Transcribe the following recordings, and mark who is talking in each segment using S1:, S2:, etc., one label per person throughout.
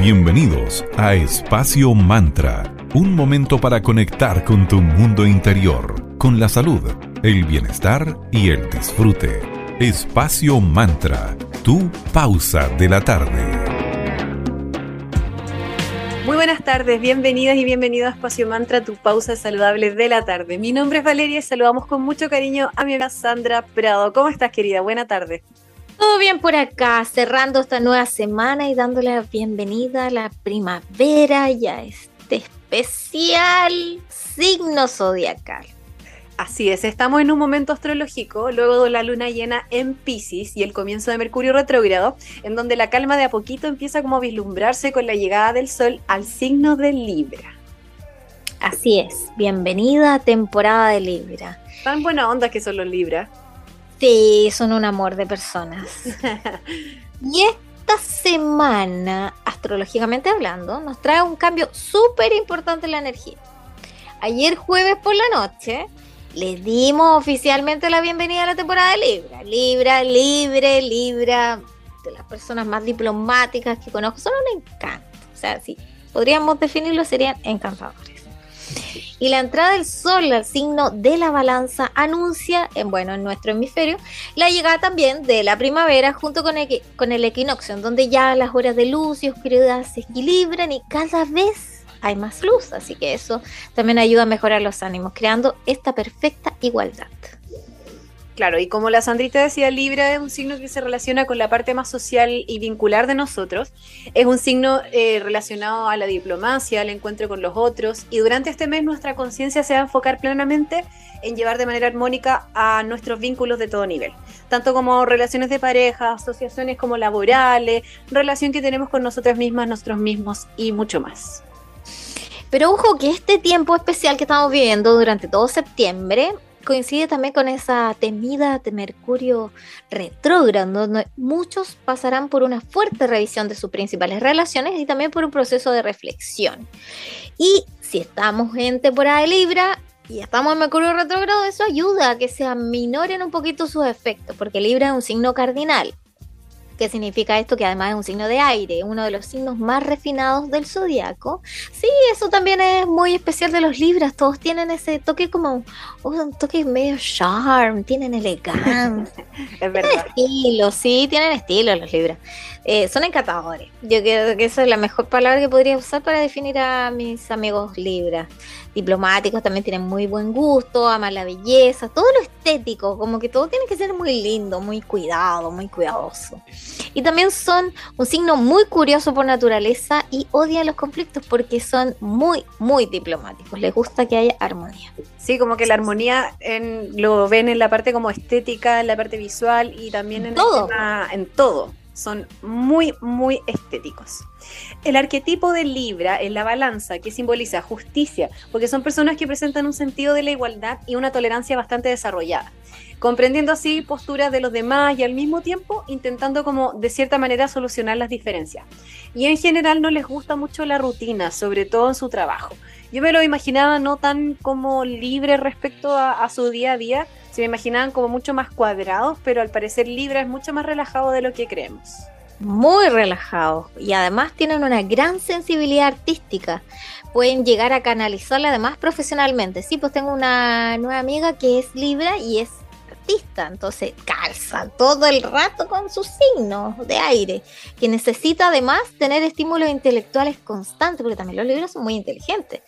S1: Bienvenidos a Espacio Mantra, un momento para conectar con tu mundo interior, con la salud, el bienestar y el disfrute. Espacio Mantra, tu pausa de la tarde.
S2: Muy buenas tardes, bienvenidas y bienvenidos a Espacio Mantra, tu pausa saludable de la tarde. Mi nombre es Valeria y saludamos con mucho cariño a mi amiga Sandra Prado. ¿Cómo estás, querida? Buena tarde.
S3: Todo bien por acá, cerrando esta nueva semana y dándole la bienvenida a la primavera y a este especial signo zodiacal.
S2: Así es, estamos en un momento astrológico, luego de la luna llena en Pisces y el comienzo de Mercurio retrógrado, en donde la calma de a poquito empieza como a vislumbrarse con la llegada del Sol al signo de Libra.
S3: Así es, bienvenida a temporada de Libra.
S2: Tan buena onda que son los Libra.
S3: Sí, son un amor de personas. y esta semana, astrológicamente hablando, nos trae un cambio súper importante en la energía. Ayer jueves por la noche le dimos oficialmente la bienvenida a la temporada de Libra. Libra, libre, Libra, de las personas más diplomáticas que conozco. Son un encanto. O sea, si podríamos definirlo, serían encantadores. Y la entrada del Sol al signo de la balanza anuncia, en, bueno, en nuestro hemisferio, la llegada también de la primavera junto con el, con equinoccio, donde ya las horas de luz y oscuridad se equilibran y cada vez hay más luz. Así que eso también ayuda a mejorar los ánimos, creando esta perfecta igualdad.
S2: Claro, y como la Sandrita decía, Libra es un signo que se relaciona con la parte más social y vincular de nosotros. Es un signo eh, relacionado a la diplomacia, al encuentro con los otros. Y durante este mes nuestra conciencia se va a enfocar plenamente en llevar de manera armónica a nuestros vínculos de todo nivel. Tanto como relaciones de pareja, asociaciones como laborales, relación que tenemos con nosotras mismas, nosotros mismos y mucho más.
S3: Pero ojo que este tiempo especial que estamos viviendo durante todo septiembre coincide también con esa temida de Mercurio retrógrado, donde muchos pasarán por una fuerte revisión de sus principales relaciones y también por un proceso de reflexión. Y si estamos en temporada de Libra y estamos en Mercurio retrógrado, eso ayuda a que se aminoren un poquito sus efectos, porque Libra es un signo cardinal. ¿Qué significa esto? Que además es un signo de aire, uno de los signos más refinados del zodiaco. Sí, eso también es muy especial de los libras. Todos tienen ese toque como un toque medio charm, tienen elegancia. es verdad. Tienen estilo, sí, tienen estilo los libras. Eh, son encantadores. Yo creo que esa es la mejor palabra que podría usar para definir a mis amigos libras diplomáticos también tienen muy buen gusto, aman la belleza, todo lo estético, como que todo tiene que ser muy lindo, muy cuidado, muy cuidadoso. Y también son un signo muy curioso por naturaleza y odian los conflictos porque son muy, muy diplomáticos, les gusta que haya armonía.
S2: Sí, como que la armonía en, lo ven en la parte como estética, en la parte visual y también en
S3: todo.
S2: en todo son muy, muy estéticos. El arquetipo de Libra es la balanza, que simboliza justicia, porque son personas que presentan un sentido de la igualdad y una tolerancia bastante desarrollada, comprendiendo así posturas de los demás y al mismo tiempo intentando como de cierta manera solucionar las diferencias. Y en general no les gusta mucho la rutina, sobre todo en su trabajo. Yo me lo imaginaba no tan como libre respecto a, a su día a día, se me imaginaban como mucho más cuadrados, pero al parecer Libra es mucho más relajado de lo que creemos.
S3: Muy relajados y además tienen una gran sensibilidad artística. Pueden llegar a canalizarla además profesionalmente. Sí, pues tengo una nueva amiga que es Libra y es artista, entonces calza todo el rato con sus signos de aire, que necesita además tener estímulos intelectuales constantes, porque también los libros son muy inteligentes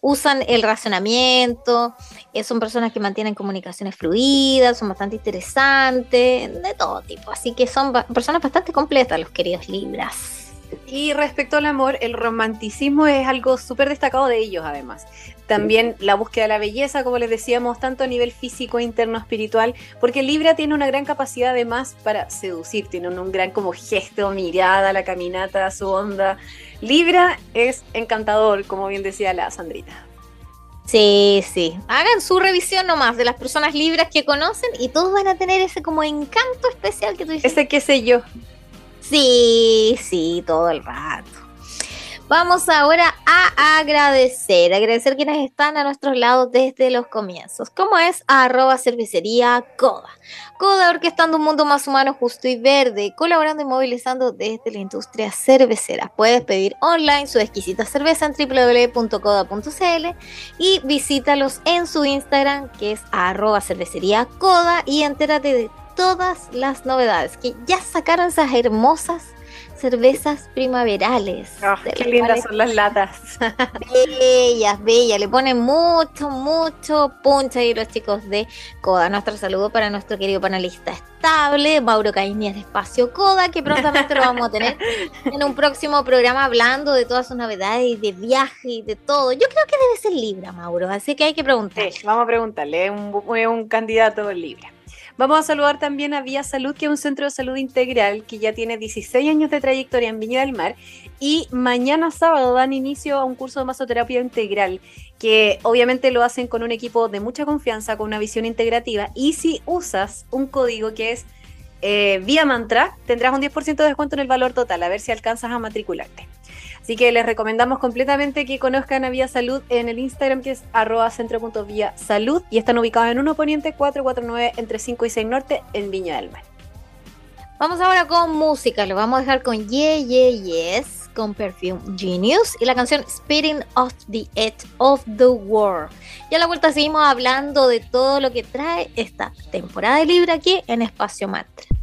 S3: usan el razonamiento, eh, son personas que mantienen comunicaciones fluidas, son bastante interesantes, de todo tipo. Así que son personas bastante completas, los queridos Libras.
S2: Y respecto al amor, el romanticismo es algo súper destacado de ellos, además. También la búsqueda de la belleza, como les decíamos, tanto a nivel físico, interno, espiritual, porque Libra tiene una gran capacidad además para seducir, tiene un, gran como gesto, mirada, la caminata, su onda. Libra es encantador, como bien decía la Sandrita.
S3: Sí, sí. Hagan su revisión nomás de las personas libras que conocen y todos van a tener ese como encanto especial que tú dices.
S2: Ese qué sé yo.
S3: Sí, sí, todo el rato. Vamos ahora a agradecer, agradecer quienes están a nuestros lados desde los comienzos, como es arroba cervecería Coda. Coda orquestando un mundo más humano, justo y verde, colaborando y movilizando desde la industria cervecera. Puedes pedir online su exquisita cerveza en www.coda.cl y visítalos en su Instagram que es arroba cervecería y entérate de todas las novedades que ya sacaron esas hermosas cervezas primaverales.
S2: Ah, qué lindas son las latas.
S3: Bellas, bellas. Le ponen mucho, mucho punch ahí los chicos de Coda. Nuestro saludo para nuestro querido panelista estable, Mauro Cañas de Espacio Coda, que prontamente lo vamos a tener en un próximo programa hablando de todas sus novedades y de viaje y de todo. Yo creo que debe ser Libra, Mauro, así que hay que preguntar.
S2: vamos a preguntarle, es un, un candidato Libra. Vamos a saludar también a Vía Salud, que es un centro de salud integral que ya tiene 16 años de trayectoria en Viña del Mar. Y mañana sábado dan inicio a un curso de masoterapia integral, que obviamente lo hacen con un equipo de mucha confianza, con una visión integrativa. Y si usas un código que es eh, Vía Mantra, tendrás un 10% de descuento en el valor total, a ver si alcanzas a matricularte. Así que les recomendamos completamente que conozcan a Vía Salud en el Instagram que es arroba salud y están ubicados en 1 Poniente 449 entre 5 y 6 Norte en Viña del Mar.
S3: Vamos ahora con música, lo vamos a dejar con Yeah Yeah Yes con Perfume Genius y la canción Spitting Off the Edge of the World. Y a la vuelta seguimos hablando de todo lo que trae esta temporada de Libre aquí en Espacio Mantra.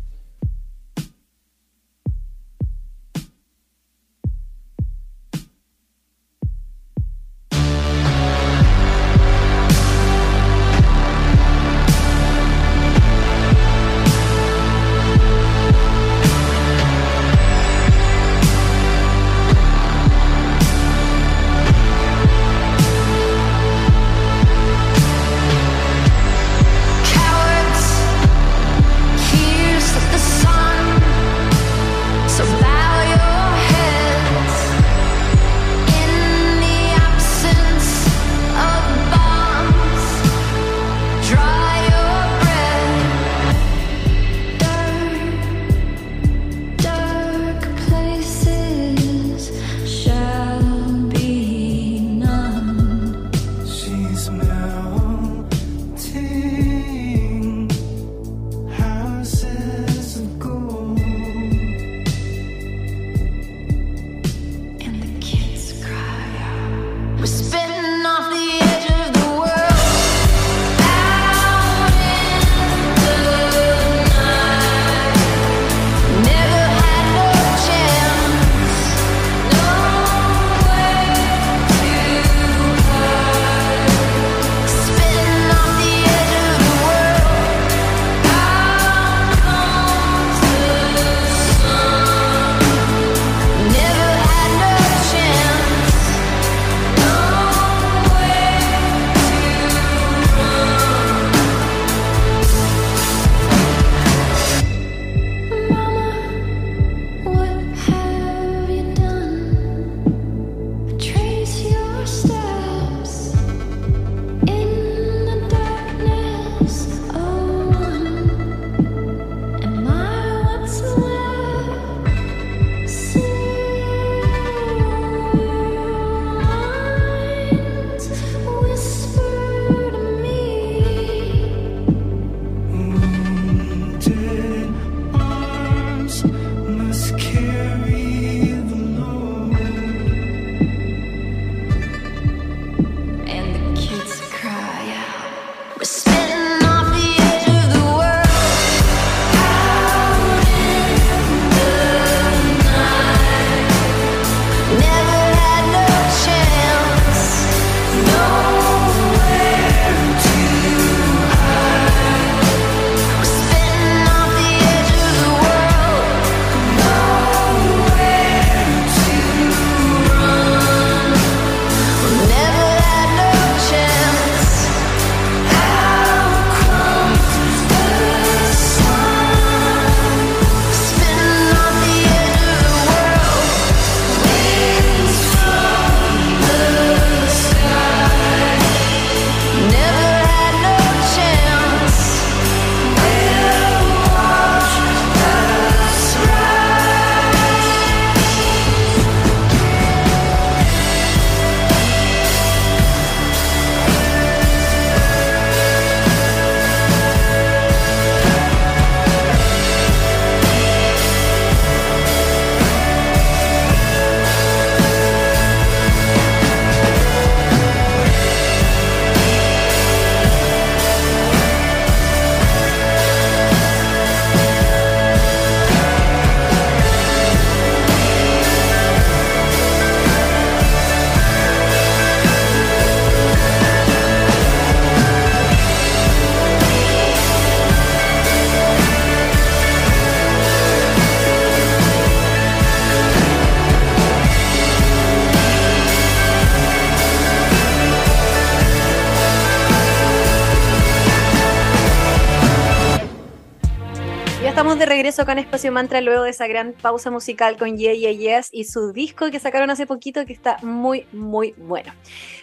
S2: Regreso con Espacio Mantra luego de esa gran pausa musical con Yeah Yeah Yes y su disco que sacaron hace poquito que está muy, muy bueno.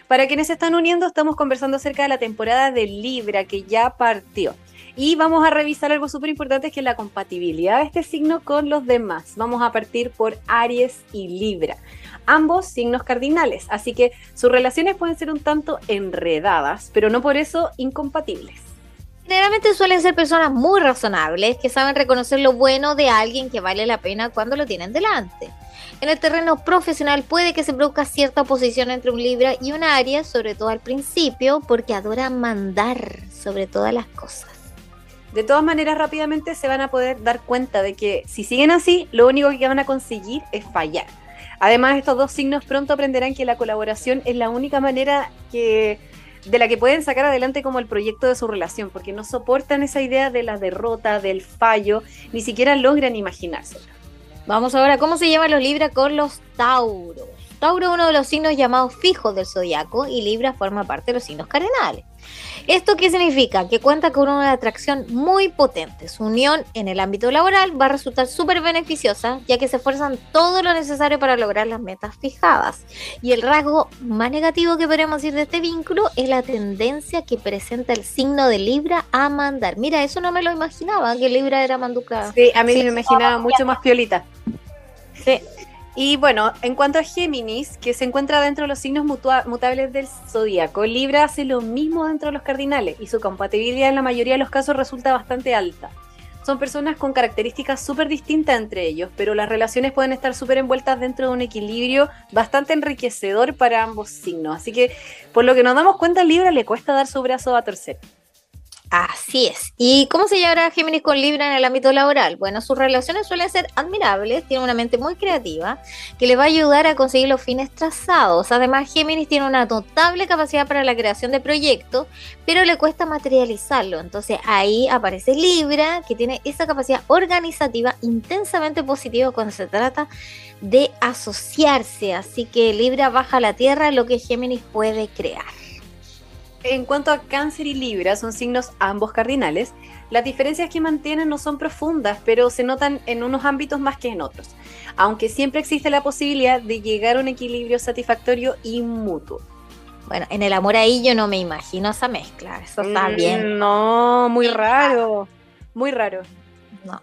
S2: Para quienes se están uniendo, estamos conversando acerca de la temporada de Libra que ya partió. Y vamos a revisar algo súper importante que es la compatibilidad de este signo con los demás. Vamos a partir por Aries y Libra. Ambos signos cardinales, así que sus relaciones pueden ser un tanto enredadas, pero no por eso incompatibles.
S3: Generalmente suelen ser personas muy razonables que saben reconocer lo bueno de alguien que vale la pena cuando lo tienen delante. En el terreno profesional puede que se produzca cierta oposición entre un Libra y un Aries, sobre todo al principio, porque adora mandar sobre todas las cosas.
S2: De todas maneras, rápidamente se van a poder dar cuenta de que si siguen así, lo único que van a conseguir es fallar. Además, estos dos signos pronto aprenderán que la colaboración es la única manera que de la que pueden sacar adelante como el proyecto de su relación, porque no soportan esa idea de la derrota, del fallo, ni siquiera logran imaginárselo.
S3: Vamos ahora, ¿cómo se llaman los Libra con los Tauros? Tauro es uno de los signos llamados fijos del zodiaco y Libra forma parte de los signos cardinales. ¿Esto qué significa? Que cuenta con una atracción muy potente. Su unión en el ámbito laboral va a resultar súper beneficiosa, ya que se esfuerzan todo lo necesario para lograr las metas fijadas. Y el rasgo más negativo que podemos decir de este vínculo es la tendencia que presenta el signo de Libra a mandar. Mira, eso no me lo imaginaba, que Libra era manducada.
S2: Sí, a mí me imaginaba mucho más piolita. Sí. Y bueno, en cuanto a Géminis, que se encuentra dentro de los signos mutables del zodíaco, Libra hace lo mismo dentro de los cardinales y su compatibilidad en la mayoría de los casos resulta bastante alta. Son personas con características súper distintas entre ellos, pero las relaciones pueden estar súper envueltas dentro de un equilibrio bastante enriquecedor para ambos signos. Así que, por lo que nos damos cuenta, Libra le cuesta dar su brazo a torcer.
S3: Así es. ¿Y cómo se llevará Géminis con Libra en el ámbito laboral? Bueno, sus relaciones suelen ser admirables, tiene una mente muy creativa que le va a ayudar a conseguir los fines trazados. Además, Géminis tiene una notable capacidad para la creación de proyectos, pero le cuesta materializarlo. Entonces ahí aparece Libra, que tiene esa capacidad organizativa intensamente positiva cuando se trata de asociarse. Así que Libra baja a la tierra lo que Géminis puede crear.
S2: En cuanto a cáncer y libra, son signos ambos cardinales. Las diferencias que mantienen no son profundas, pero se notan en unos ámbitos más que en otros, aunque siempre existe la posibilidad de llegar a un equilibrio satisfactorio y mutuo.
S3: Bueno, en el amor ahí yo no me imagino esa mezcla, eso está mm, bien.
S2: No, muy raro, muy raro.
S3: No.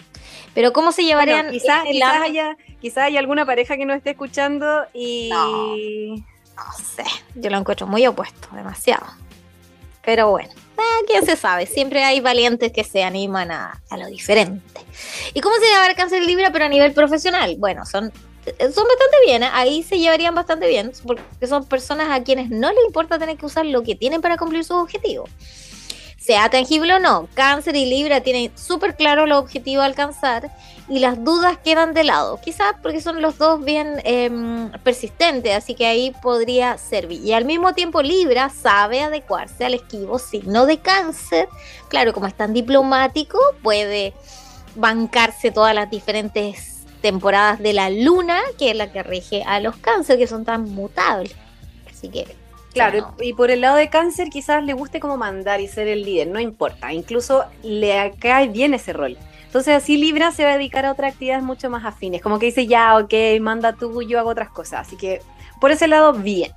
S3: Pero ¿cómo se llevarían?
S2: quizás, haya, quizás haya alguna pareja que nos esté escuchando y...
S3: no sé, yo lo encuentro muy opuesto, demasiado. Pero bueno, eh, quién se sabe, siempre hay valientes que se animan a, lo diferente. ¿Y cómo se lleva el cáncer Libra, pero a nivel profesional? Bueno, son, son bastante bien, ¿eh? ahí se llevarían bastante bien, porque son personas a quienes no les importa tener que usar lo que tienen para cumplir sus objetivos sea tangible o no, cáncer y libra tienen súper claro el objetivo a alcanzar y las dudas quedan de lado, quizás porque son los dos bien em, persistentes, así que ahí podría servir. Y al mismo tiempo libra sabe adecuarse al esquivo signo de cáncer, claro, como es tan diplomático, puede bancarse todas las diferentes temporadas de la luna, que es la que rige a los cáncer, que son tan mutables. Así que
S2: Claro, y por el lado de cáncer quizás le guste como mandar y ser el líder, no importa, incluso le cae bien ese rol. Entonces así Libra se va a dedicar a otras actividades mucho más afines, como que dice, ya, ok, manda tú, yo hago otras cosas. Así que por ese lado, bien.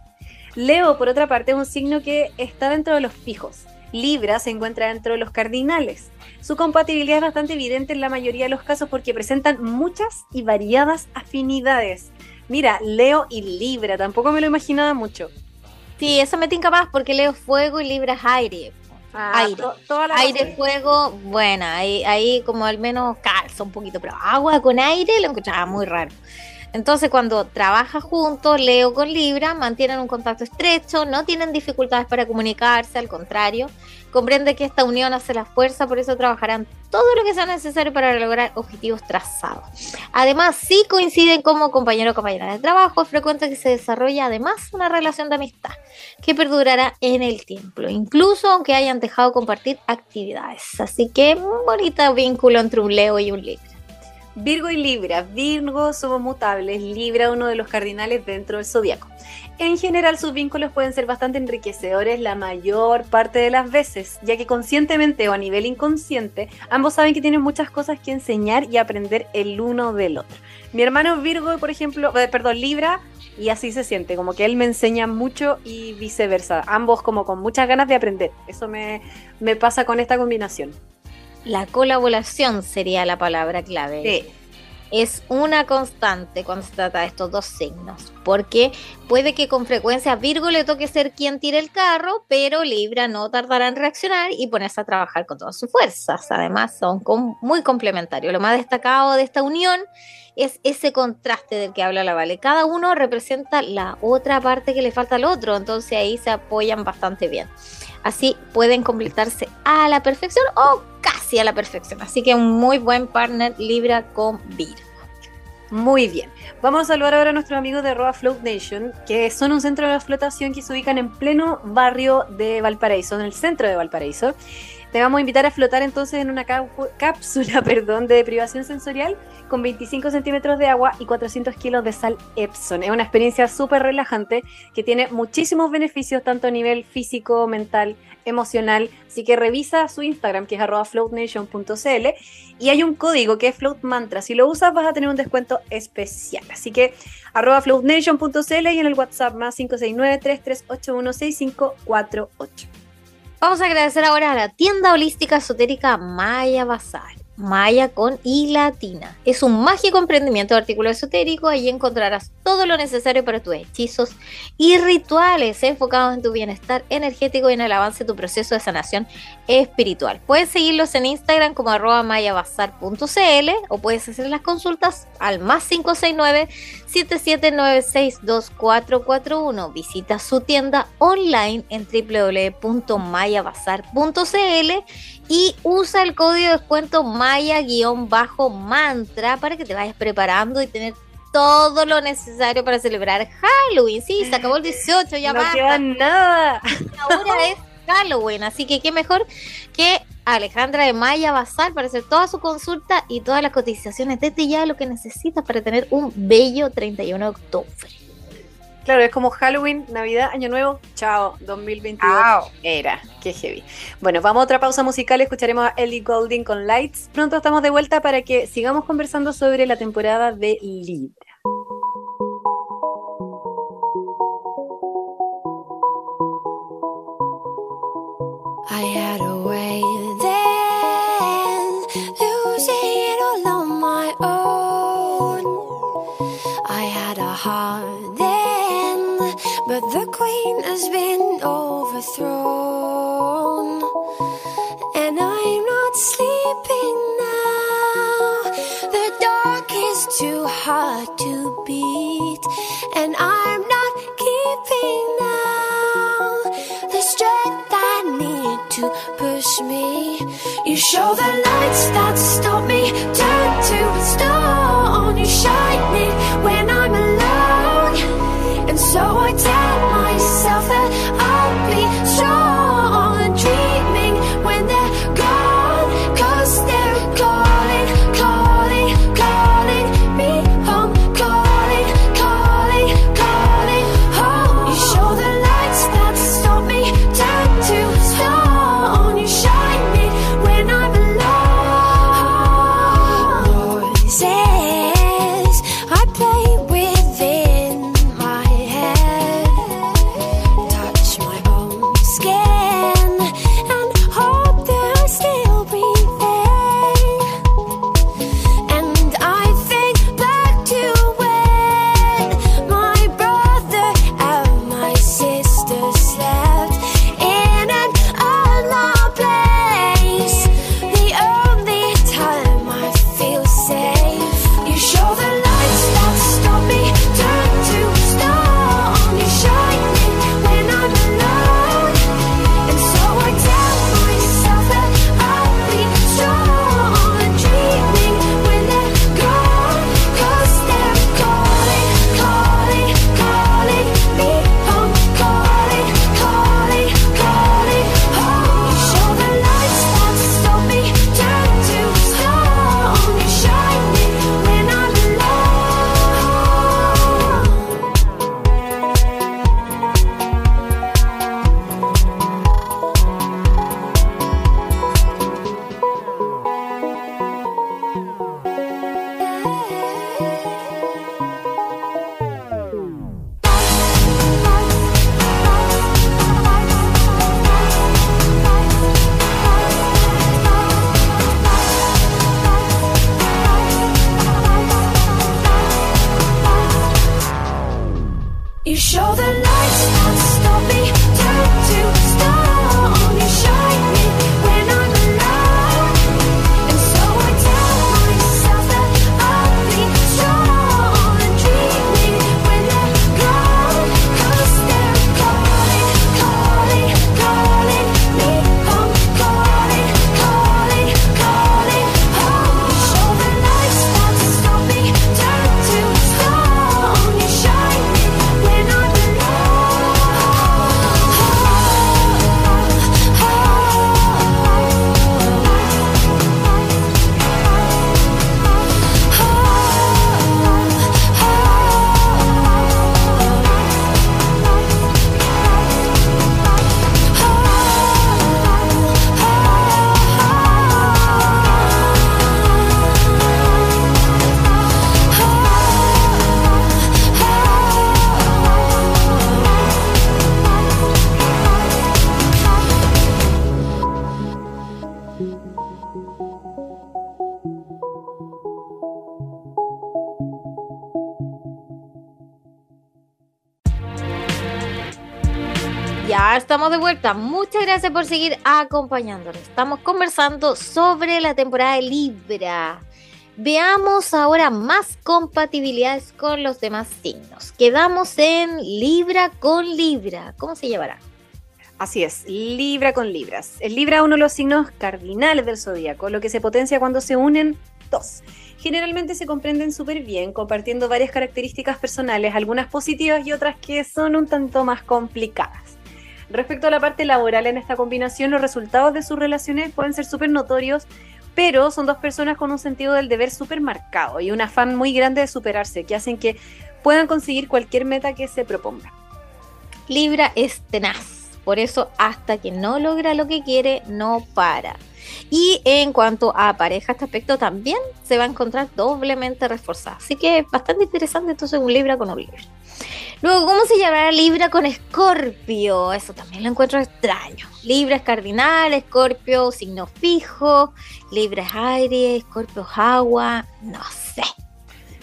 S2: Leo, por otra parte, es un signo que está dentro de los fijos. Libra se encuentra dentro de los cardinales. Su compatibilidad es bastante evidente en la mayoría de los casos porque presentan muchas y variadas afinidades. Mira, Leo y Libra, tampoco me lo imaginaba mucho.
S3: Sí, eso me tinca más porque leo fuego y libra aire. Ah, aire. aire, fuego, bueno, ahí, ahí como al menos calza un poquito, pero agua con aire lo encontraba muy raro. Entonces, cuando trabaja juntos, Leo con Libra, mantienen un contacto estrecho, no tienen dificultades para comunicarse, al contrario, comprende que esta unión hace la fuerza, por eso trabajarán todo lo que sea necesario para lograr objetivos trazados. Además, si coinciden como compañero o compañera de trabajo, es frecuente que se desarrolle además una relación de amistad que perdurará en el tiempo, incluso aunque hayan dejado compartir actividades. Así que un bonito vínculo entre un Leo y un Libra.
S2: Virgo y Libra. Virgo somos mutables, Libra uno de los cardinales dentro del zodiaco. En general sus vínculos pueden ser bastante enriquecedores la mayor parte de las veces, ya que conscientemente o a nivel inconsciente, ambos saben que tienen muchas cosas que enseñar y aprender el uno del otro. Mi hermano Virgo, por ejemplo, eh, perdón, Libra, y así se siente, como que él me enseña mucho y viceversa, ambos como con muchas ganas de aprender. Eso me, me pasa con esta combinación.
S3: La colaboración sería la palabra clave.
S2: Sí
S3: es una constante cuando se trata de estos dos signos, porque puede que con frecuencia Virgo le toque ser quien tire el carro, pero Libra no tardará en reaccionar y ponerse a trabajar con todas sus fuerzas. Además, son muy complementarios. Lo más destacado de esta unión es ese contraste del que habla la Vale. Cada uno representa la otra parte que le falta al otro, entonces ahí se apoyan bastante bien. Así pueden completarse a la perfección o casi a la perfección. Así que un muy buen partner Libra con Virgo.
S2: Muy bien. Vamos a saludar ahora a nuestros amigos de Roa Float Nation, que son un centro de flotación que se ubican en pleno barrio de Valparaíso, en el centro de Valparaíso. Te vamos a invitar a flotar entonces en una cápsula perdón, de privación sensorial con 25 centímetros de agua y 400 kilos de sal Epson. Es una experiencia súper relajante que tiene muchísimos beneficios tanto a nivel físico, mental, emocional. Así que revisa su Instagram que es arroba floatnation.cl y hay un código que es Float Mantra. Si lo usas vas a tener un descuento especial. Así que arroba floatnation.cl y en el WhatsApp más 569 3581
S3: Vamos a agradecer ahora a la tienda holística esotérica Maya Bazar. Maya con I latina. Es un mágico emprendimiento de artículo esotérico. Allí encontrarás todo lo necesario para tus hechizos y rituales enfocados en tu bienestar energético y en el avance de tu proceso de sanación espiritual. Puedes seguirlos en Instagram como arroba mayabazar.cl o puedes hacer las consultas al más 569 77962441. Visita su tienda online en www.mayabazar.cl y usa el código de descuento Maya-mantra para que te vayas preparando y tener todo lo necesario para celebrar Halloween. Sí, se acabó el 18, ya
S2: no queda nada.
S3: Ahora es Halloween, así que qué mejor que Alejandra de Maya Basal para hacer toda su consulta y todas las cotizaciones desde ya lo que necesitas para tener un bello 31 de octubre.
S2: Claro, es como Halloween, Navidad, Año Nuevo, chao, 2022 era, qué heavy. Bueno, vamos a otra pausa musical, escucharemos a Ellie Golding con Lights. Pronto estamos de vuelta para que sigamos conversando sobre la temporada de Libra. Has been overthrown. And I'm not sleeping now. The dark is too hard to beat, and I'm not keeping now the strength I need to push me. You show the lights that stop me, turn to stone. You shine
S3: Estamos de vuelta. Muchas gracias por seguir acompañándonos. Estamos conversando sobre la temporada de Libra. Veamos ahora más compatibilidades con los demás signos. Quedamos en Libra con Libra. ¿Cómo se llevará?
S2: Así es, Libra con Libras. El Libra es uno de los signos cardinales del zodíaco, lo que se potencia cuando se unen dos. Generalmente se comprenden súper bien, compartiendo varias características personales, algunas positivas y otras que son un tanto más complicadas. Respecto a la parte laboral en esta combinación, los resultados de sus relaciones pueden ser súper notorios, pero son dos personas con un sentido del deber súper marcado y un afán muy grande de superarse, que hacen que puedan conseguir cualquier meta que se proponga.
S3: Libra es tenaz, por eso hasta que no logra lo que quiere, no para. Y en cuanto a pareja, este aspecto también se va a encontrar doblemente reforzado. Así que bastante interesante entonces un Libra con un. Luego, ¿cómo se llamará Libra con Escorpio? Eso también lo encuentro extraño. Libra es cardinal, Escorpio signo fijo, Libra es aire, Escorpio es agua, no sé.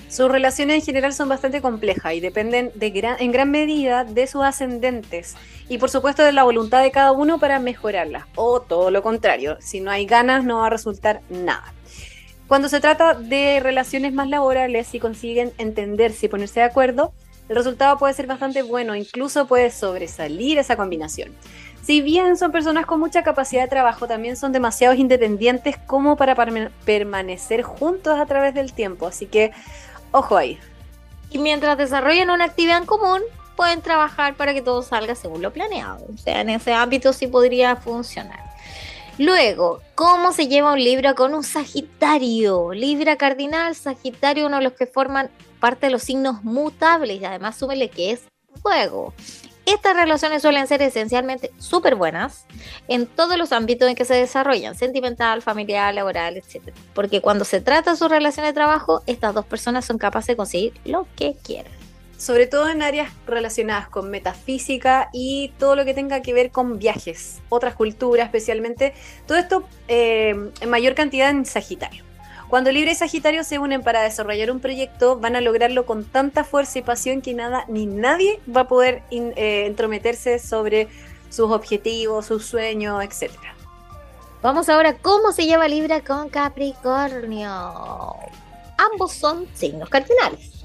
S2: Sus relaciones en general son bastante complejas y dependen en gran medida de sus ascendentes y por supuesto de la voluntad de cada uno para mejorarlas. O todo lo contrario, si no hay ganas no va a resultar nada. Cuando se trata de relaciones más laborales, si consiguen entenderse y ponerse de acuerdo, el resultado puede ser bastante bueno, incluso puede sobresalir esa combinación. Si bien son personas con mucha capacidad de trabajo, también son demasiado independientes como para permanecer juntos a través del tiempo, así que ojo ahí.
S3: Y mientras desarrollan una actividad en común, pueden trabajar para que todo salga según lo planeado. O sea, en ese ámbito sí podría funcionar. Luego, ¿cómo se lleva un Libra con un Sagitario? Libra cardinal, Sagitario, uno de los que forman parte de los signos mutables y además súmele que es fuego. Estas relaciones suelen ser esencialmente súper buenas en todos los ámbitos en que se desarrollan, sentimental, familiar, laboral, etc. Porque cuando se trata de su relación de trabajo, estas dos personas son capaces de conseguir lo que quieren.
S2: Sobre todo en áreas relacionadas con metafísica y todo lo que tenga que ver con viajes, otras culturas especialmente. Todo esto eh, en mayor cantidad en Sagitario. Cuando Libra y Sagitario se unen para desarrollar un proyecto, van a lograrlo con tanta fuerza y pasión que nada ni nadie va a poder eh, entrometerse sobre sus objetivos, sus sueños, etc.
S3: Vamos ahora, ¿cómo se lleva Libra con Capricornio? Ambos son signos cardinales.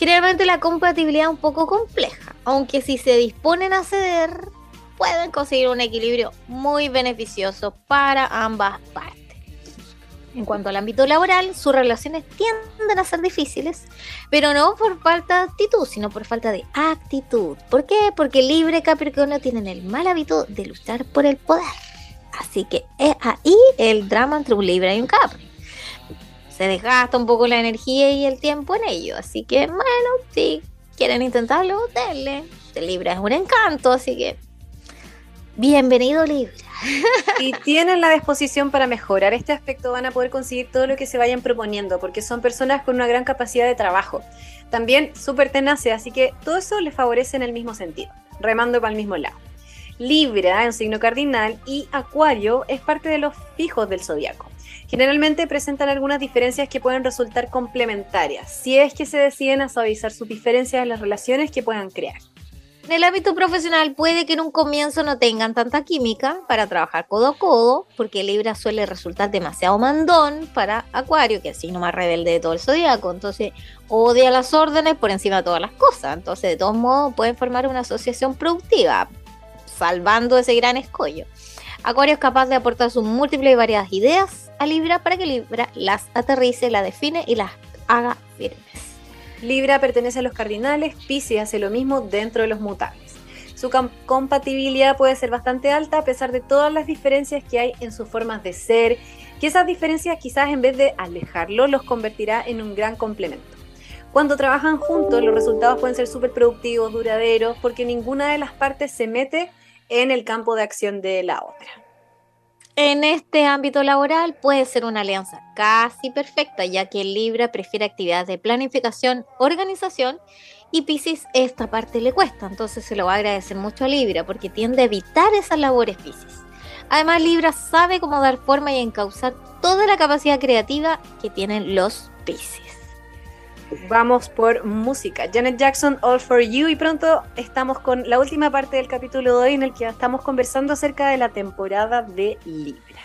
S3: Generalmente la compatibilidad es un poco compleja, aunque si se disponen a ceder, pueden conseguir un equilibrio muy beneficioso para ambas partes. En cuanto al ámbito laboral, sus relaciones tienden a ser difíciles, pero no por falta de actitud, sino por falta de actitud. ¿Por qué? Porque Libre Capricornio tienen el mal hábito de luchar por el poder. Así que es ahí el drama entre un Libre y un Capri. Se desgasta un poco la energía y el tiempo en ello. Así que, bueno, si quieren intentarlo, denle. Libra es un encanto, así que bienvenido Libra.
S2: Si tienen la disposición para mejorar este aspecto, van a poder conseguir todo lo que se vayan proponiendo, porque son personas con una gran capacidad de trabajo. También súper tenaces, así que todo eso les favorece en el mismo sentido, remando para el mismo lado. Libra, un signo cardinal, y Acuario es parte de los fijos del zodiaco. Generalmente presentan algunas diferencias que pueden resultar complementarias, si es que se deciden a suavizar sus diferencias en las relaciones que puedan crear.
S3: En el ámbito profesional puede que en un comienzo no tengan tanta química para trabajar codo a codo, porque Libra suele resultar demasiado mandón para Acuario, que es el signo más rebelde de todo el zodiaco. Entonces odia las órdenes por encima de todas las cosas. Entonces, de todos modos, pueden formar una asociación productiva, salvando ese gran escollo. Acuario es capaz de aportar sus múltiples y variadas ideas a Libra para que Libra las aterrice, las define y las haga firmes.
S2: Libra pertenece a los cardinales, Pisces hace lo mismo dentro de los mutables. Su compatibilidad puede ser bastante alta a pesar de todas las diferencias que hay en sus formas de ser, que esas diferencias quizás en vez de alejarlo los convertirá en un gran complemento. Cuando trabajan juntos los resultados pueden ser súper productivos, duraderos, porque ninguna de las partes se mete en el campo de acción de la otra.
S3: En este ámbito laboral puede ser una alianza casi perfecta, ya que Libra prefiere actividades de planificación, organización y Pisces esta parte le cuesta, entonces se lo va a agradecer mucho a Libra porque tiende a evitar esas labores Pisces. Además, Libra sabe cómo dar forma y encauzar toda la capacidad creativa que tienen los Pisces.
S4: Vamos por música. Janet Jackson, All for You. Y pronto estamos con la última parte del capítulo de hoy en el que estamos conversando acerca de la temporada de Libra.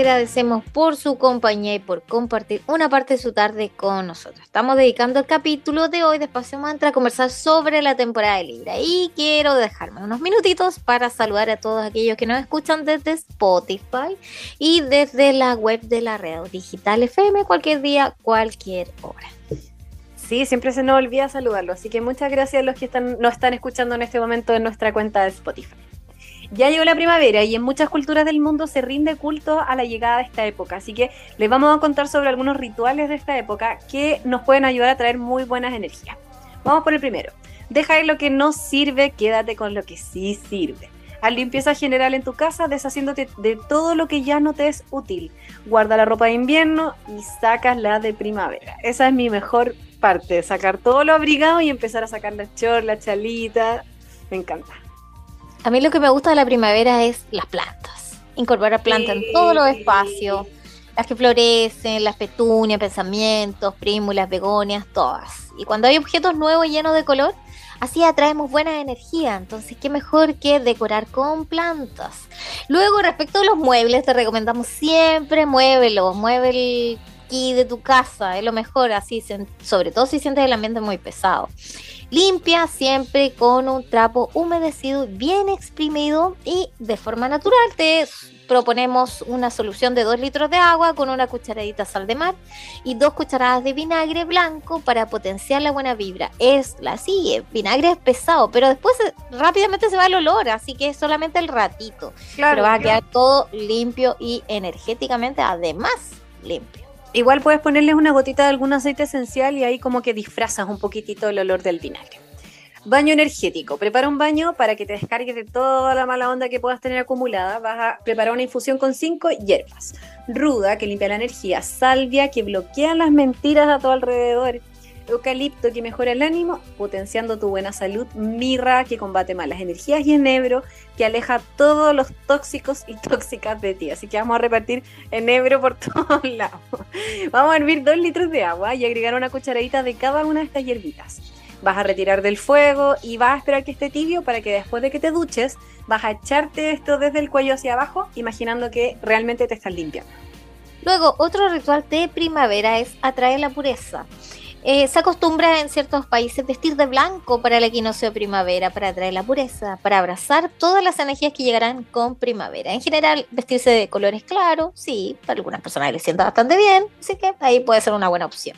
S3: Agradecemos por su compañía y por compartir una parte de su tarde con nosotros. Estamos dedicando el capítulo de hoy de Espacio Mantra a conversar sobre la temporada de Libra y quiero dejarme unos minutitos para saludar a todos aquellos que nos escuchan desde Spotify y desde la web de la red digital FM cualquier día, cualquier hora.
S4: Sí, siempre se nos olvida saludarlo, así que muchas gracias a los que están, nos están escuchando en este momento en nuestra cuenta de Spotify.
S2: Ya llegó la primavera y en muchas culturas del mundo se rinde culto a la llegada de esta época, así que les vamos a contar sobre algunos rituales de esta época que nos pueden ayudar a traer muy buenas energías. Vamos por el primero. Deja ir lo que no sirve, quédate con lo que sí sirve. Haz limpieza general en tu casa, deshaciéndote de todo lo que ya no te es útil. Guarda la ropa de invierno y sacas la de primavera. Esa es mi mejor parte, sacar todo lo abrigado y empezar a sacar las chor, la chalita. Me encanta.
S3: A mí lo que me gusta de la primavera es las plantas. Incorporar plantas en todos los espacios. Las que florecen, las petunias, pensamientos, prímulas, begonias, todas. Y cuando hay objetos nuevos llenos de color, Así atraemos buena energía, entonces qué mejor que decorar con plantas. Luego, respecto a los muebles, te recomendamos siempre muévelos, mueve el de tu casa, es lo mejor, así, sobre todo si sientes el ambiente muy pesado. Limpia siempre con un trapo humedecido, bien exprimido y de forma natural. Te proponemos una solución de 2 litros de agua con una cucharadita sal de mar y dos cucharadas de vinagre blanco para potenciar la buena vibra. Es la vinagre es pesado, pero después rápidamente se va el olor, así que es solamente el ratito. Claro, pero va a quedar todo limpio y energéticamente además limpio.
S2: Igual puedes ponerles una gotita de algún aceite esencial y ahí como que disfrazas un poquitito el olor del vinagre. Baño energético. Prepara un baño para que te descargues de toda la mala onda que puedas tener acumulada. Vas a preparar una infusión con cinco hierbas. Ruda, que limpia la energía. Salvia, que bloquea las mentiras a tu alrededor. Eucalipto, que mejora el ánimo, potenciando tu buena salud. Mirra, que combate malas energías. Y enebro, que aleja todos los tóxicos y tóxicas de ti. Así que vamos a repartir enebro por todos lados. Vamos a hervir dos litros de agua y agregar una cucharadita de cada una de estas hierbitas vas a retirar del fuego y vas a esperar que esté tibio para que después de que te duches vas a echarte esto desde el cuello hacia abajo, imaginando que realmente te estás limpiando.
S3: Luego, otro ritual de primavera es atraer la pureza. Eh, se acostumbra en ciertos países vestir de blanco para el equinoccio de primavera, para atraer la pureza, para abrazar todas las energías que llegarán con primavera. En general, vestirse de colores claros, sí, para algunas personas les sienta bastante bien, así que ahí puede ser una buena opción.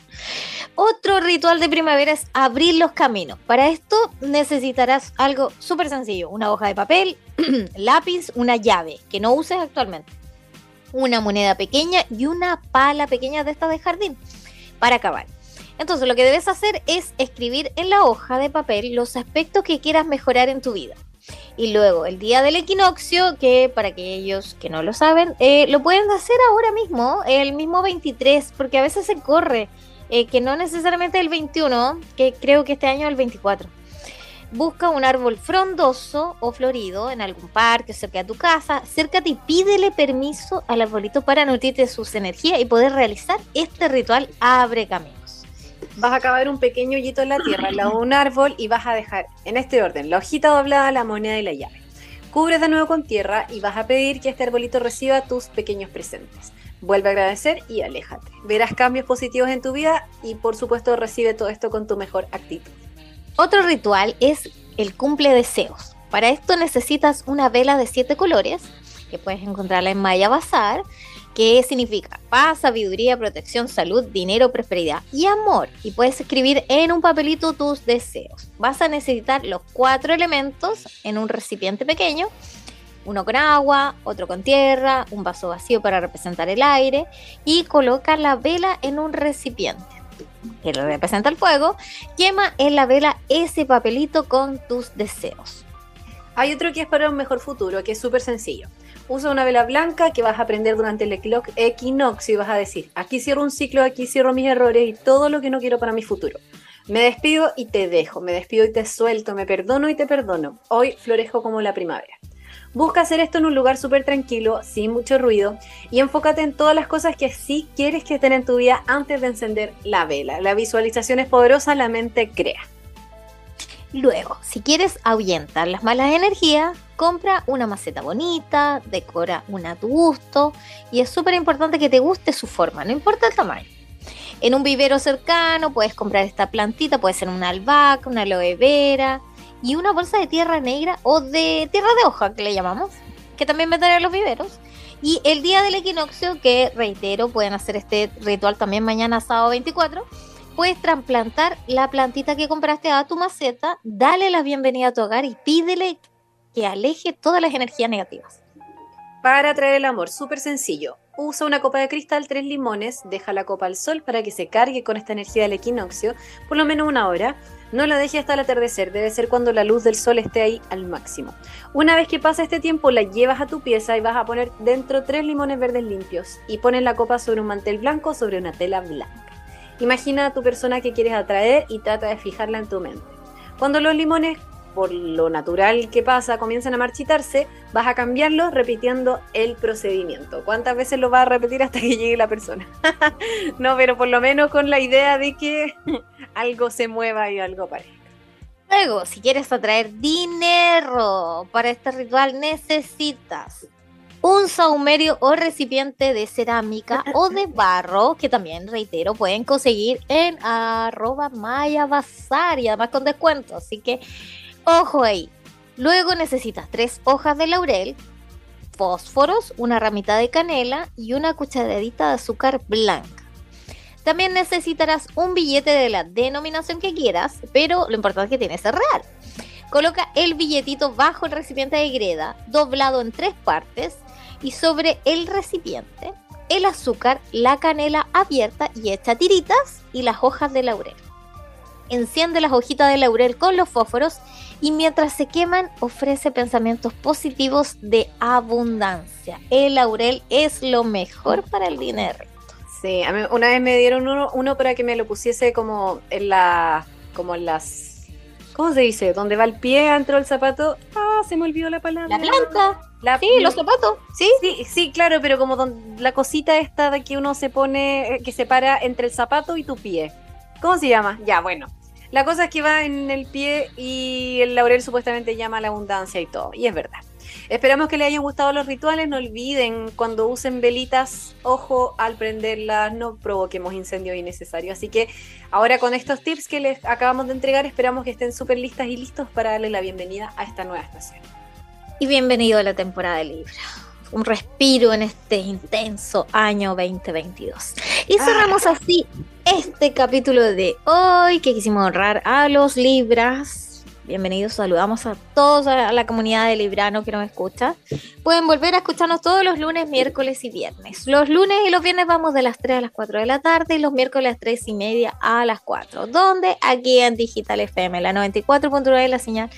S3: Otro ritual de primavera es abrir los caminos. Para esto necesitarás algo súper sencillo, una hoja de papel, lápiz, una llave que no uses actualmente, una moneda pequeña y una pala pequeña de esta de jardín para acabar. Entonces lo que debes hacer es escribir en la hoja de papel los aspectos que quieras mejorar en tu vida. Y luego el día del equinoccio, que para aquellos que no lo saben, eh, lo pueden hacer ahora mismo, el mismo 23, porque a veces se corre, eh, que no necesariamente el 21, que creo que este año es el 24. Busca un árbol frondoso o florido en algún parque cerca de tu casa, acércate y pídele permiso al arbolito para nutrirte de sus energías y poder realizar este ritual abre camino
S2: vas a cavar un pequeño hoyito en la tierra al lado de un árbol y vas a dejar en este orden la hojita doblada, la moneda y la llave. Cubres de nuevo con tierra y vas a pedir que este arbolito reciba tus pequeños presentes. Vuelve a agradecer y aléjate. Verás cambios positivos en tu vida y por supuesto recibe todo esto con tu mejor actitud.
S3: Otro ritual es el cumple deseos. Para esto necesitas una vela de siete colores, que puedes encontrarla en Maya Bazar, ¿Qué significa paz, sabiduría, protección, salud, dinero, prosperidad y amor. Y puedes escribir en un papelito tus deseos. Vas a necesitar los cuatro elementos en un recipiente pequeño. Uno con agua, otro con tierra, un vaso vacío para representar el aire y coloca la vela en un recipiente que lo representa el fuego. Quema en la vela ese papelito con tus deseos.
S2: Hay otro que es para un mejor futuro, que es súper sencillo usa una vela blanca que vas a aprender durante el equinoccio y vas a decir, aquí cierro un ciclo, aquí cierro mis errores y todo lo que no quiero para mi futuro. Me despido y te dejo, me despido y te suelto, me perdono y te perdono. Hoy florezco como la primavera. Busca hacer esto en un lugar súper tranquilo, sin mucho ruido, y enfócate en todas las cosas que sí quieres que estén en tu vida antes de encender la vela. La visualización es poderosa, la mente crea.
S3: Luego, si quieres ahuyentar las malas energías, compra una maceta bonita, decora una a tu gusto y es súper importante que te guste su forma, no importa el tamaño. En un vivero cercano puedes comprar esta plantita, puede ser una albahaca, una aloe vera y una bolsa de tierra negra o de tierra de hoja que le llamamos, que también venden en los viveros. Y el día del equinoccio, que reitero, pueden hacer este ritual también mañana sábado 24 puedes trasplantar la plantita que compraste a tu maceta, dale la bienvenida a tu hogar y pídele que aleje todas las energías negativas.
S2: Para atraer el amor, súper sencillo. Usa una copa de cristal, tres limones, deja la copa al sol para que se cargue con esta energía del equinoccio por lo menos una hora. No la deje hasta el atardecer, debe ser cuando la luz del sol esté ahí al máximo. Una vez que pasa este tiempo, la llevas a tu pieza y vas a poner dentro tres limones verdes limpios y pones la copa sobre un mantel blanco sobre una tela blanca. Imagina a tu persona que quieres atraer y trata de fijarla en tu mente. Cuando los limones por lo natural que pasa, comienzan a marchitarse, vas a cambiarlo repitiendo el procedimiento. ¿Cuántas veces lo vas a repetir hasta que llegue la persona? no, pero por lo menos con la idea de que algo se mueva y algo parezca.
S3: Luego, si quieres atraer dinero para este ritual, necesitas un saumerio o recipiente de cerámica o de barro, que también, reitero, pueden conseguir en arroba maya bazar y además con descuento. Así que Ojo ahí. Luego necesitas tres hojas de laurel, fósforos, una ramita de canela y una cucharadita de azúcar blanca. También necesitarás un billete de la denominación que quieras, pero lo importante es que tienes que cerrar. Coloca el billetito bajo el recipiente de greda, doblado en tres partes, y sobre el recipiente el azúcar, la canela abierta y hecha tiritas y las hojas de laurel. Enciende las hojitas de laurel con los fósforos y mientras se queman ofrece pensamientos positivos de abundancia. El laurel es lo mejor para el dinero.
S2: Sí, a mí una vez me dieron uno, para que me lo pusiese como en la, como en las, ¿cómo se dice? Donde va el pie dentro del zapato. Ah, se me olvidó la palabra.
S3: La planta. La, sí, los zapatos, ¿sí?
S2: Sí, sí, claro, pero como la cosita esta de que uno se pone, eh, que se para entre el zapato y tu pie. ¿Cómo se llama? Ya, bueno. La cosa es que va en el pie y el laurel supuestamente llama a la abundancia y todo. Y es verdad. Esperamos que les hayan gustado los rituales. No olviden, cuando usen velitas, ojo al prenderlas, no provoquemos incendios innecesarios. Así que ahora con estos tips que les acabamos de entregar, esperamos que estén súper listas y listos para darle la bienvenida a esta nueva estación.
S3: Y bienvenido a la temporada de Libra un respiro en este intenso año 2022. Y cerramos así este capítulo de hoy que quisimos honrar a los Libras Bienvenidos, saludamos a toda la comunidad de Librano que nos escucha. Pueden volver a escucharnos todos los lunes, miércoles y viernes. Los lunes y los viernes vamos de las 3 a las 4 de la tarde y los miércoles a las 3 y media a las 4. Donde aquí en Digital FM, la 94.9 la señal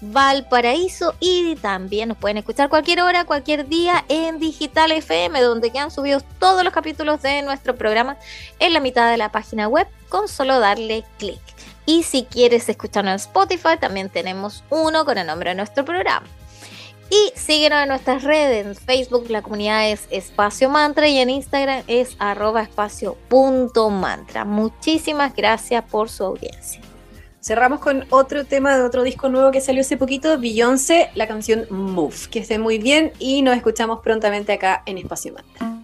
S3: Valparaíso y también nos pueden escuchar cualquier hora, cualquier día en Digital FM, donde quedan subidos todos los capítulos de nuestro programa en la mitad de la página web con solo darle clic. Y si quieres escucharnos en Spotify, también tenemos uno con el nombre de nuestro programa. Y síguenos en nuestras redes. En Facebook la comunidad es Espacio Mantra y en Instagram es arroba espacio punto mantra. Muchísimas gracias por su audiencia.
S2: Cerramos con otro tema de otro disco nuevo que salió hace poquito, Beyoncé, la canción Move. Que esté muy bien y nos escuchamos prontamente acá en Espacio Mantra.